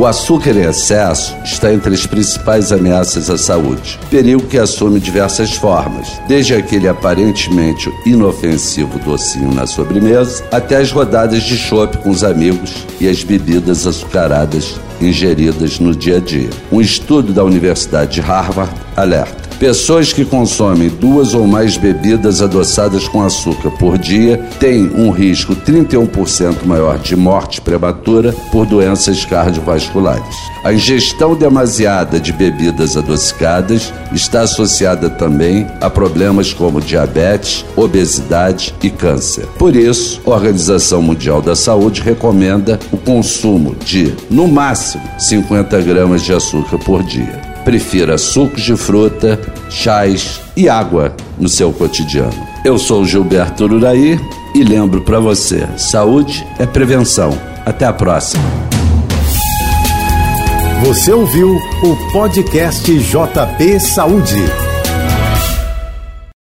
O açúcar em excesso está entre as principais ameaças à saúde. Perigo que assume diversas formas, desde aquele aparentemente inofensivo docinho na sobremesa, até as rodadas de chope com os amigos e as bebidas açucaradas ingeridas no dia a dia. Um estudo da Universidade de Harvard alerta Pessoas que consomem duas ou mais bebidas adoçadas com açúcar por dia têm um risco 31% maior de morte prematura por doenças cardiovasculares. A ingestão demasiada de bebidas adocicadas está associada também a problemas como diabetes, obesidade e câncer. Por isso, a Organização Mundial da Saúde recomenda o consumo de, no máximo, 50 gramas de açúcar por dia. Prefira sucos de fruta, chás e água no seu cotidiano. Eu sou Gilberto Uraí e lembro para você: saúde é prevenção. Até a próxima. Você ouviu o podcast JB Saúde.